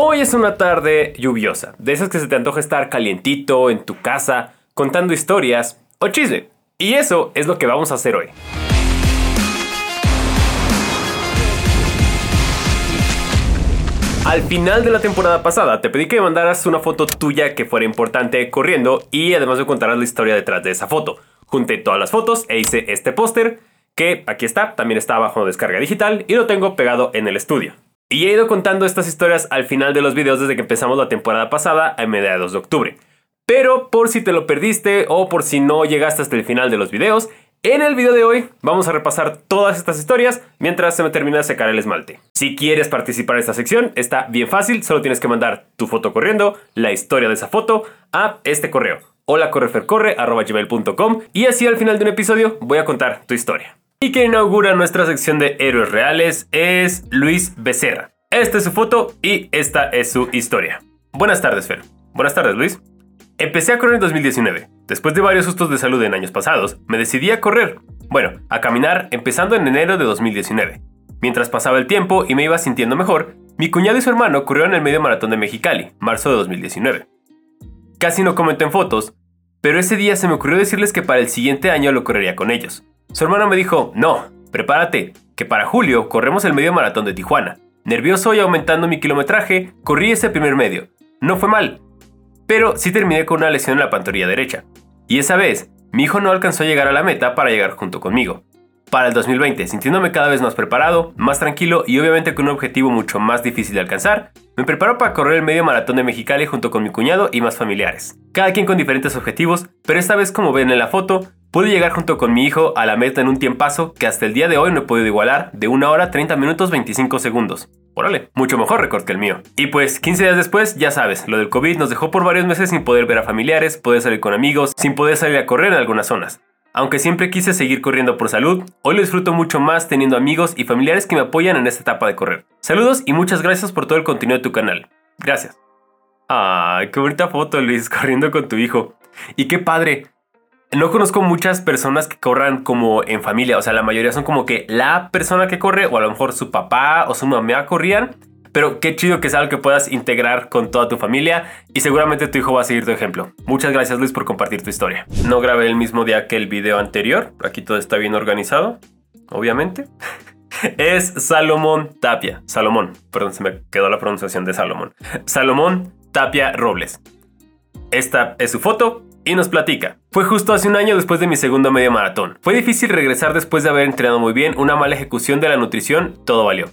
Hoy es una tarde lluviosa, de esas que se te antoja estar calientito en tu casa, contando historias o chisme. Y eso es lo que vamos a hacer hoy. Al final de la temporada pasada te pedí que mandaras una foto tuya que fuera importante corriendo y además me contarás la historia detrás de esa foto. Junté todas las fotos e hice este póster que aquí está, también está bajo descarga digital y lo tengo pegado en el estudio. Y he ido contando estas historias al final de los videos desde que empezamos la temporada pasada a mediados de octubre. Pero por si te lo perdiste o por si no llegaste hasta el final de los videos, en el video de hoy vamos a repasar todas estas historias mientras se me termina de secar el esmalte. Si quieres participar en esta sección, está bien fácil, solo tienes que mandar tu foto corriendo, la historia de esa foto, a este correo, holacorrefercorre.com y así al final de un episodio voy a contar tu historia. Y quien inaugura nuestra sección de héroes reales es Luis Becerra. Esta es su foto y esta es su historia. Buenas tardes, Fer. Buenas tardes, Luis. Empecé a correr en 2019. Después de varios sustos de salud en años pasados, me decidí a correr. Bueno, a caminar empezando en enero de 2019. Mientras pasaba el tiempo y me iba sintiendo mejor, mi cuñado y su hermano corrieron el medio maratón de Mexicali, marzo de 2019. Casi no comenté en fotos, pero ese día se me ocurrió decirles que para el siguiente año lo correría con ellos. Su hermano me dijo, no, prepárate, que para julio corremos el medio maratón de Tijuana. Nervioso y aumentando mi kilometraje, corrí ese primer medio. No fue mal, pero sí terminé con una lesión en la pantorrilla derecha. Y esa vez, mi hijo no alcanzó a llegar a la meta para llegar junto conmigo. Para el 2020, sintiéndome cada vez más preparado, más tranquilo y obviamente con un objetivo mucho más difícil de alcanzar, me preparo para correr el medio maratón de Mexicali junto con mi cuñado y más familiares. Cada quien con diferentes objetivos, pero esta vez como ven en la foto, pude llegar junto con mi hijo a la meta en un tiempazo que hasta el día de hoy no he podido igualar de 1 hora 30 minutos 25 segundos. Órale, mucho mejor récord que el mío. Y pues 15 días después, ya sabes, lo del COVID nos dejó por varios meses sin poder ver a familiares, poder salir con amigos, sin poder salir a correr en algunas zonas. Aunque siempre quise seguir corriendo por salud, hoy lo disfruto mucho más teniendo amigos y familiares que me apoyan en esta etapa de correr. Saludos y muchas gracias por todo el contenido de tu canal. Gracias. Ay, qué bonita foto, Luis, corriendo con tu hijo. Y qué padre. No conozco muchas personas que corran como en familia, o sea, la mayoría son como que la persona que corre o a lo mejor su papá o su mamá corrían, pero qué chido que es algo que puedas integrar con toda tu familia y seguramente tu hijo va a seguir tu ejemplo. Muchas gracias Luis por compartir tu historia. No grabé el mismo día que el video anterior, aquí todo está bien organizado, obviamente. es Salomón Tapia, Salomón, perdón, se me quedó la pronunciación de Salomón. Salomón Tapia Robles. Esta es su foto, y nos platica. Fue justo hace un año después de mi segundo medio maratón. Fue difícil regresar después de haber entrenado muy bien, una mala ejecución de la nutrición, todo valió.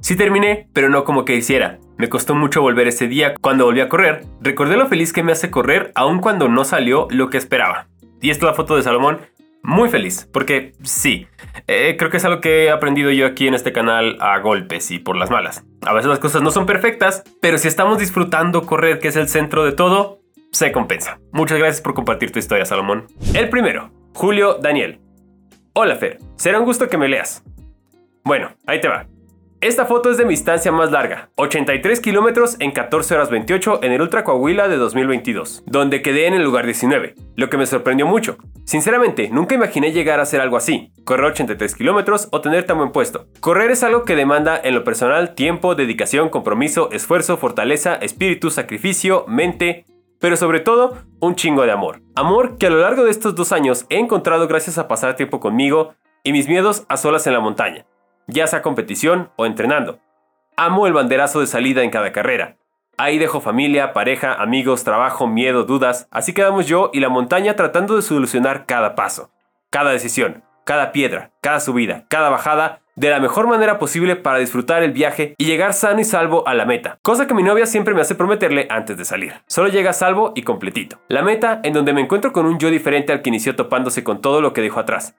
Sí terminé, pero no como que hiciera. Me costó mucho volver ese día cuando volví a correr. Recordé lo feliz que me hace correr aun cuando no salió lo que esperaba. Y esta es la foto de Salomón. Muy feliz, porque sí, eh, creo que es algo que he aprendido yo aquí en este canal a golpes y por las malas. A veces las cosas no son perfectas, pero si estamos disfrutando correr, que es el centro de todo, se compensa. Muchas gracias por compartir tu historia, Salomón. El primero, Julio Daniel. Hola, Fer. Será un gusto que me leas. Bueno, ahí te va. Esta foto es de mi distancia más larga, 83 kilómetros en 14 horas 28 en el Ultra Coahuila de 2022, donde quedé en el lugar 19, lo que me sorprendió mucho. Sinceramente, nunca imaginé llegar a hacer algo así, correr 83 kilómetros o tener tan buen puesto. Correr es algo que demanda en lo personal tiempo, dedicación, compromiso, esfuerzo, fortaleza, espíritu, sacrificio, mente, pero sobre todo un chingo de amor. Amor que a lo largo de estos dos años he encontrado gracias a pasar tiempo conmigo y mis miedos a solas en la montaña, ya sea competición o entrenando. Amo el banderazo de salida en cada carrera. Ahí dejo familia, pareja, amigos, trabajo, miedo, dudas, así quedamos yo y la montaña tratando de solucionar cada paso, cada decisión, cada piedra, cada subida, cada bajada de la mejor manera posible para disfrutar el viaje y llegar sano y salvo a la meta, cosa que mi novia siempre me hace prometerle antes de salir. Solo llega salvo y completito. La meta en donde me encuentro con un yo diferente al que inició topándose con todo lo que dejó atrás.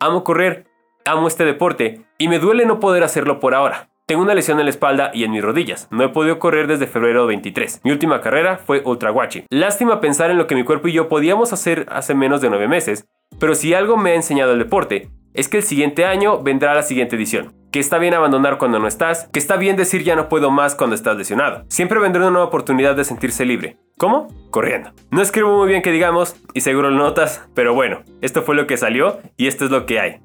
Amo correr, amo este deporte y me duele no poder hacerlo por ahora. Tengo una lesión en la espalda y en mis rodillas. No he podido correr desde febrero 23. Mi última carrera fue Ultra Guachi. Lástima pensar en lo que mi cuerpo y yo podíamos hacer hace menos de 9 meses, pero si algo me ha enseñado el deporte, es que el siguiente año vendrá la siguiente edición. Que está bien abandonar cuando no estás, que está bien decir ya no puedo más cuando estás lesionado. Siempre vendrá una nueva oportunidad de sentirse libre. ¿Cómo? Corriendo. No escribo muy bien que digamos, y seguro lo notas, pero bueno, esto fue lo que salió y esto es lo que hay.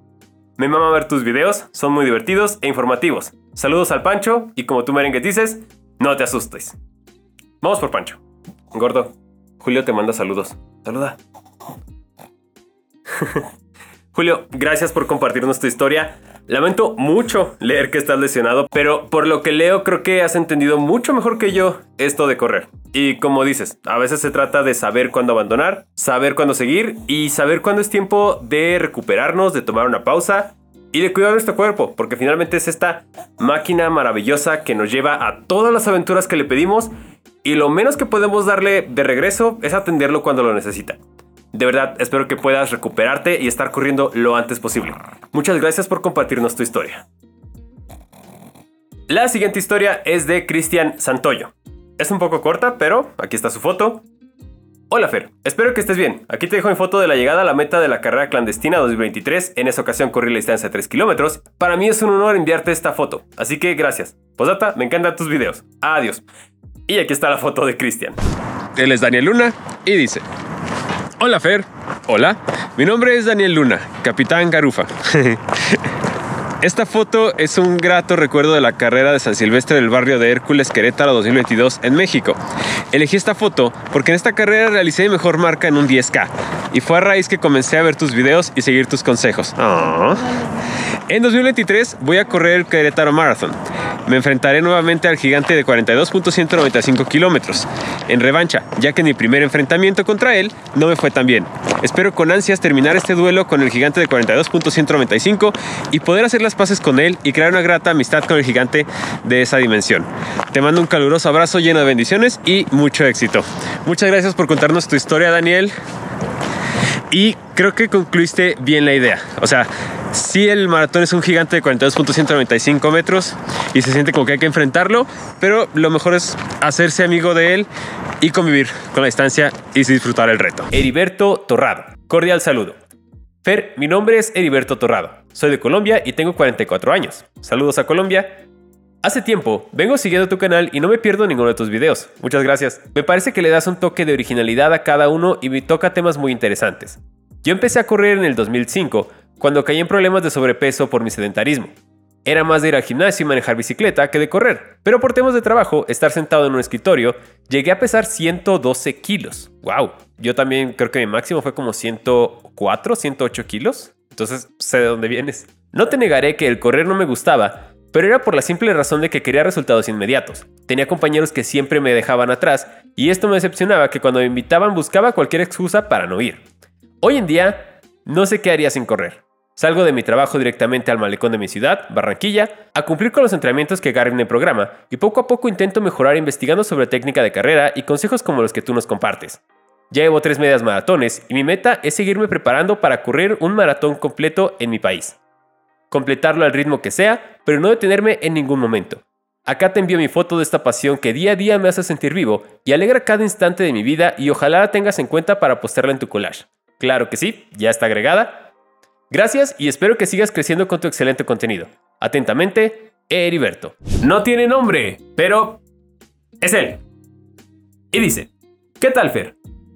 Me mama ver tus videos, son muy divertidos e informativos. Saludos al Pancho y como tú merengue dices, No te asustes. Vamos por Pancho. Gordo, Julio te manda saludos. Saluda. Julio, gracias por compartirnos tu historia. Lamento mucho leer que estás lesionado, pero por lo que leo creo que has entendido mucho mejor que yo esto de correr. Y como dices, a veces se trata de saber cuándo abandonar, saber cuándo seguir y saber cuándo es tiempo de recuperarnos, de tomar una pausa y de cuidar nuestro cuerpo, porque finalmente es esta máquina maravillosa que nos lleva a todas las aventuras que le pedimos y lo menos que podemos darle de regreso es atenderlo cuando lo necesita. De verdad, espero que puedas recuperarte y estar corriendo lo antes posible. Muchas gracias por compartirnos tu historia. La siguiente historia es de Cristian Santoyo. Es un poco corta, pero aquí está su foto. Hola Fer, espero que estés bien. Aquí te dejo mi foto de la llegada a la meta de la carrera clandestina 2023. En esa ocasión corrí la distancia de 3 kilómetros. Para mí es un honor enviarte esta foto, así que gracias. Posata, me encantan tus videos. Adiós. Y aquí está la foto de Cristian. Él es Daniel Luna y dice... Hola Fer. Hola. Mi nombre es Daniel Luna, capitán Garufa. Esta foto es un grato recuerdo de la carrera de San Silvestre del barrio de Hércules Querétaro 2022 en México. Elegí esta foto porque en esta carrera realicé mi mejor marca en un 10K y fue a raíz que comencé a ver tus videos y seguir tus consejos. Ah. En 2023 voy a correr el Querétaro Marathon. Me enfrentaré nuevamente al gigante de 42.195 kilómetros, en revancha, ya que en mi primer enfrentamiento contra él no me fue tan bien. Espero con ansias terminar este duelo con el gigante de 42.195 y poder hacer las paces con él y crear una grata amistad con el gigante de esa dimensión. Te mando un caluroso abrazo lleno de bendiciones y mucho éxito. Muchas gracias por contarnos tu historia, Daniel. Y creo que concluiste bien la idea. O sea, si el maratón es un gigante de 42.195 metros y se siente como que hay que enfrentarlo, pero lo mejor es hacerse amigo de él y convivir con la distancia y disfrutar el reto. Heriberto Torrado. Cordial saludo. Fer, mi nombre es Heriberto Torrado. Soy de Colombia y tengo 44 años. Saludos a Colombia. Hace tiempo vengo siguiendo tu canal y no me pierdo ninguno de tus videos. Muchas gracias. Me parece que le das un toque de originalidad a cada uno y me toca temas muy interesantes. Yo empecé a correr en el 2005 cuando caí en problemas de sobrepeso por mi sedentarismo. Era más de ir al gimnasio y manejar bicicleta que de correr, pero por temas de trabajo, estar sentado en un escritorio, llegué a pesar 112 kilos. ¡Wow! Yo también creo que mi máximo fue como 104, 108 kilos. Entonces sé de dónde vienes. No te negaré que el correr no me gustaba, pero era por la simple razón de que quería resultados inmediatos. Tenía compañeros que siempre me dejaban atrás y esto me decepcionaba que cuando me invitaban buscaba cualquier excusa para no ir. Hoy en día, no sé qué haría sin correr. Salgo de mi trabajo directamente al malecón de mi ciudad, Barranquilla, a cumplir con los entrenamientos que en el programa y poco a poco intento mejorar investigando sobre técnica de carrera y consejos como los que tú nos compartes. Ya llevo tres medias maratones y mi meta es seguirme preparando para correr un maratón completo en mi país completarlo al ritmo que sea, pero no detenerme en ningún momento. Acá te envío mi foto de esta pasión que día a día me hace sentir vivo y alegra cada instante de mi vida y ojalá la tengas en cuenta para postearla en tu collage. Claro que sí, ya está agregada. Gracias y espero que sigas creciendo con tu excelente contenido. Atentamente, Heriberto. No tiene nombre, pero es él. Y dice, ¿qué tal Fer?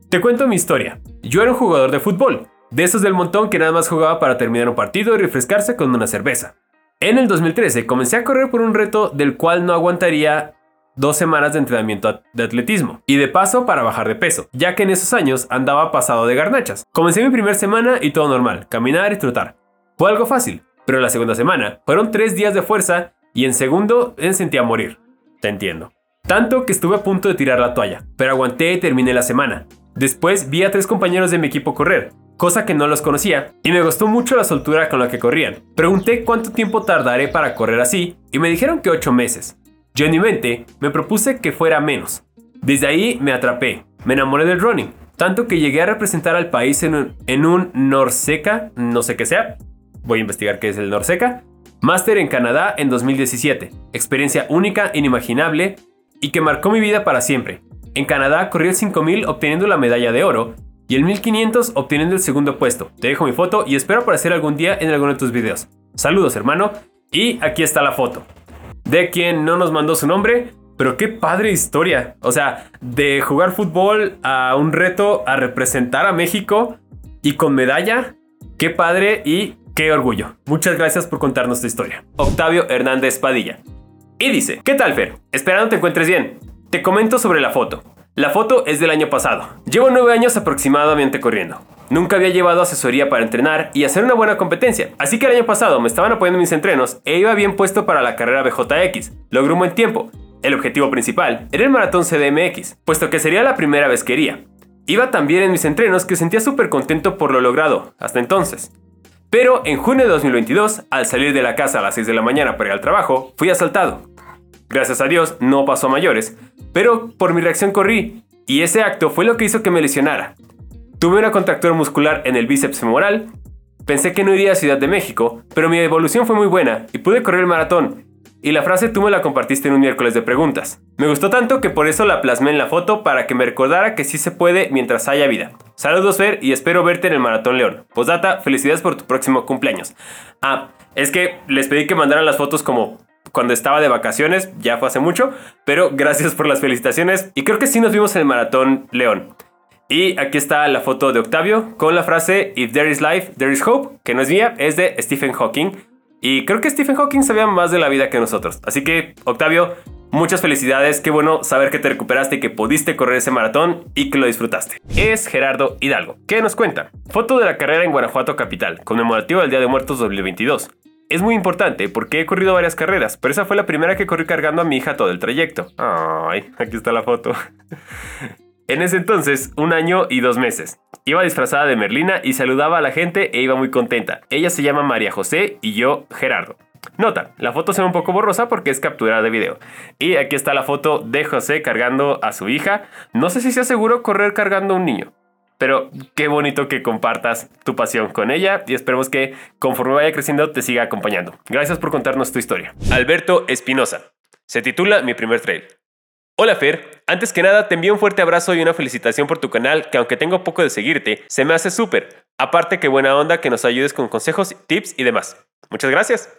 Te cuento mi historia. Yo era un jugador de fútbol, de esos del montón que nada más jugaba para terminar un partido y refrescarse con una cerveza. En el 2013 comencé a correr por un reto del cual no aguantaría dos semanas de entrenamiento de atletismo y de paso para bajar de peso, ya que en esos años andaba pasado de garnachas. Comencé mi primera semana y todo normal, caminar y trotar. Fue algo fácil, pero la segunda semana fueron tres días de fuerza y en segundo me sentía morir. Te entiendo. Tanto que estuve a punto de tirar la toalla, pero aguanté y terminé la semana. Después vi a tres compañeros de mi equipo correr, cosa que no los conocía, y me gustó mucho la soltura con la que corrían. Pregunté cuánto tiempo tardaré para correr así, y me dijeron que 8 meses. Yo en mente me propuse que fuera menos. Desde ahí me atrapé, me enamoré del running, tanto que llegué a representar al país en un, en Norseca, no sé qué sea, voy a investigar qué es el Norseca, máster en Canadá en 2017, experiencia única, inimaginable y que marcó mi vida para siempre. En Canadá corrí el 5000 obteniendo la medalla de oro y el 1500 obteniendo el segundo puesto. Te dejo mi foto y espero aparecer algún día en alguno de tus videos. Saludos hermano y aquí está la foto. De quien no nos mandó su nombre, pero qué padre historia. O sea, de jugar fútbol a un reto a representar a México y con medalla. Qué padre y qué orgullo. Muchas gracias por contarnos tu historia. Octavio Hernández Padilla. Y dice, ¿qué tal Fer? Esperando te encuentres bien. Te comento sobre la foto. La foto es del año pasado. Llevo nueve años aproximadamente corriendo. Nunca había llevado asesoría para entrenar y hacer una buena competencia, así que el año pasado me estaban apoyando mis entrenos e iba bien puesto para la carrera BJX. Logré un buen tiempo. El objetivo principal era el maratón CDMX, puesto que sería la primera vez que iría. Iba tan bien en mis entrenos que sentía súper contento por lo logrado, hasta entonces. Pero en junio de 2022, al salir de la casa a las 6 de la mañana para ir al trabajo, fui asaltado. Gracias a Dios no pasó a mayores, pero por mi reacción corrí, y ese acto fue lo que hizo que me lesionara. Tuve una contractura muscular en el bíceps femoral, pensé que no iría a Ciudad de México, pero mi evolución fue muy buena y pude correr el maratón. Y la frase tú me la compartiste en un miércoles de preguntas. Me gustó tanto que por eso la plasmé en la foto para que me recordara que sí se puede mientras haya vida. Saludos Fer y espero verte en el Maratón León. Postdata, felicidades por tu próximo cumpleaños. Ah, es que les pedí que mandaran las fotos como cuando estaba de vacaciones, ya fue hace mucho, pero gracias por las felicitaciones y creo que sí nos vimos en el Maratón León. Y aquí está la foto de Octavio con la frase If there is life, there is hope, que no es mía, es de Stephen Hawking. Y creo que Stephen Hawking sabía más de la vida que nosotros. Así que, Octavio, muchas felicidades. Qué bueno saber que te recuperaste y que pudiste correr ese maratón y que lo disfrutaste. Es Gerardo Hidalgo. ¿Qué nos cuenta? Foto de la carrera en Guanajuato Capital, conmemorativa del Día de Muertos 2022. Es muy importante porque he corrido varias carreras, pero esa fue la primera que corrí cargando a mi hija todo el trayecto. Ay, aquí está la foto. En ese entonces, un año y dos meses. Iba disfrazada de Merlina y saludaba a la gente e iba muy contenta. Ella se llama María José y yo Gerardo. Nota, la foto se ve un poco borrosa porque es captura de video. Y aquí está la foto de José cargando a su hija. No sé si sea seguro correr cargando a un niño. Pero qué bonito que compartas tu pasión con ella y esperemos que conforme vaya creciendo te siga acompañando. Gracias por contarnos tu historia. Alberto Espinosa. Se titula Mi primer trail. Hola Fer, antes que nada te envío un fuerte abrazo y una felicitación por tu canal que aunque tengo poco de seguirte, se me hace súper. Aparte que buena onda que nos ayudes con consejos, tips y demás. Muchas gracias.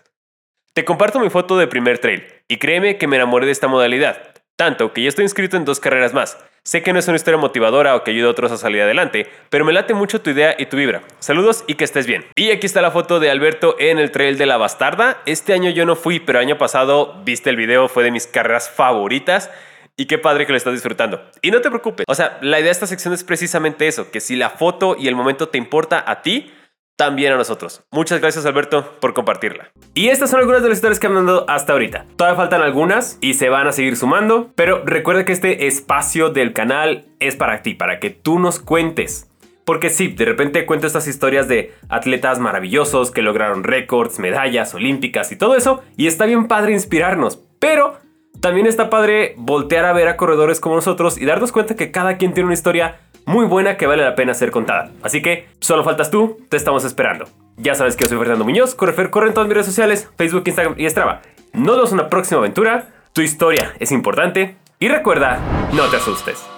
Te comparto mi foto de primer trail y créeme que me enamoré de esta modalidad, tanto que ya estoy inscrito en dos carreras más. Sé que no es una historia motivadora o que ayude a otros a salir adelante, pero me late mucho tu idea y tu vibra. Saludos y que estés bien. Y aquí está la foto de Alberto en el trail de la Bastarda. Este año yo no fui, pero año pasado viste el video, fue de mis carreras favoritas. Y qué padre que lo estás disfrutando. Y no te preocupes. O sea, la idea de esta sección es precisamente eso, que si la foto y el momento te importa a ti, también a nosotros. Muchas gracias Alberto por compartirla. Y estas son algunas de las historias que han mandado hasta ahorita. Todavía faltan algunas y se van a seguir sumando, pero recuerda que este espacio del canal es para ti, para que tú nos cuentes. Porque sí, de repente cuento estas historias de atletas maravillosos que lograron récords, medallas olímpicas y todo eso, y está bien padre inspirarnos, pero también está padre voltear a ver a corredores como nosotros y darnos cuenta que cada quien tiene una historia muy buena que vale la pena ser contada. Así que solo faltas tú, te estamos esperando. Ya sabes que yo soy Fernando Muñoz, Correfer corre en todas mis redes sociales, Facebook, Instagram y Strava. Nos vemos en una próxima aventura, tu historia es importante y recuerda, no te asustes.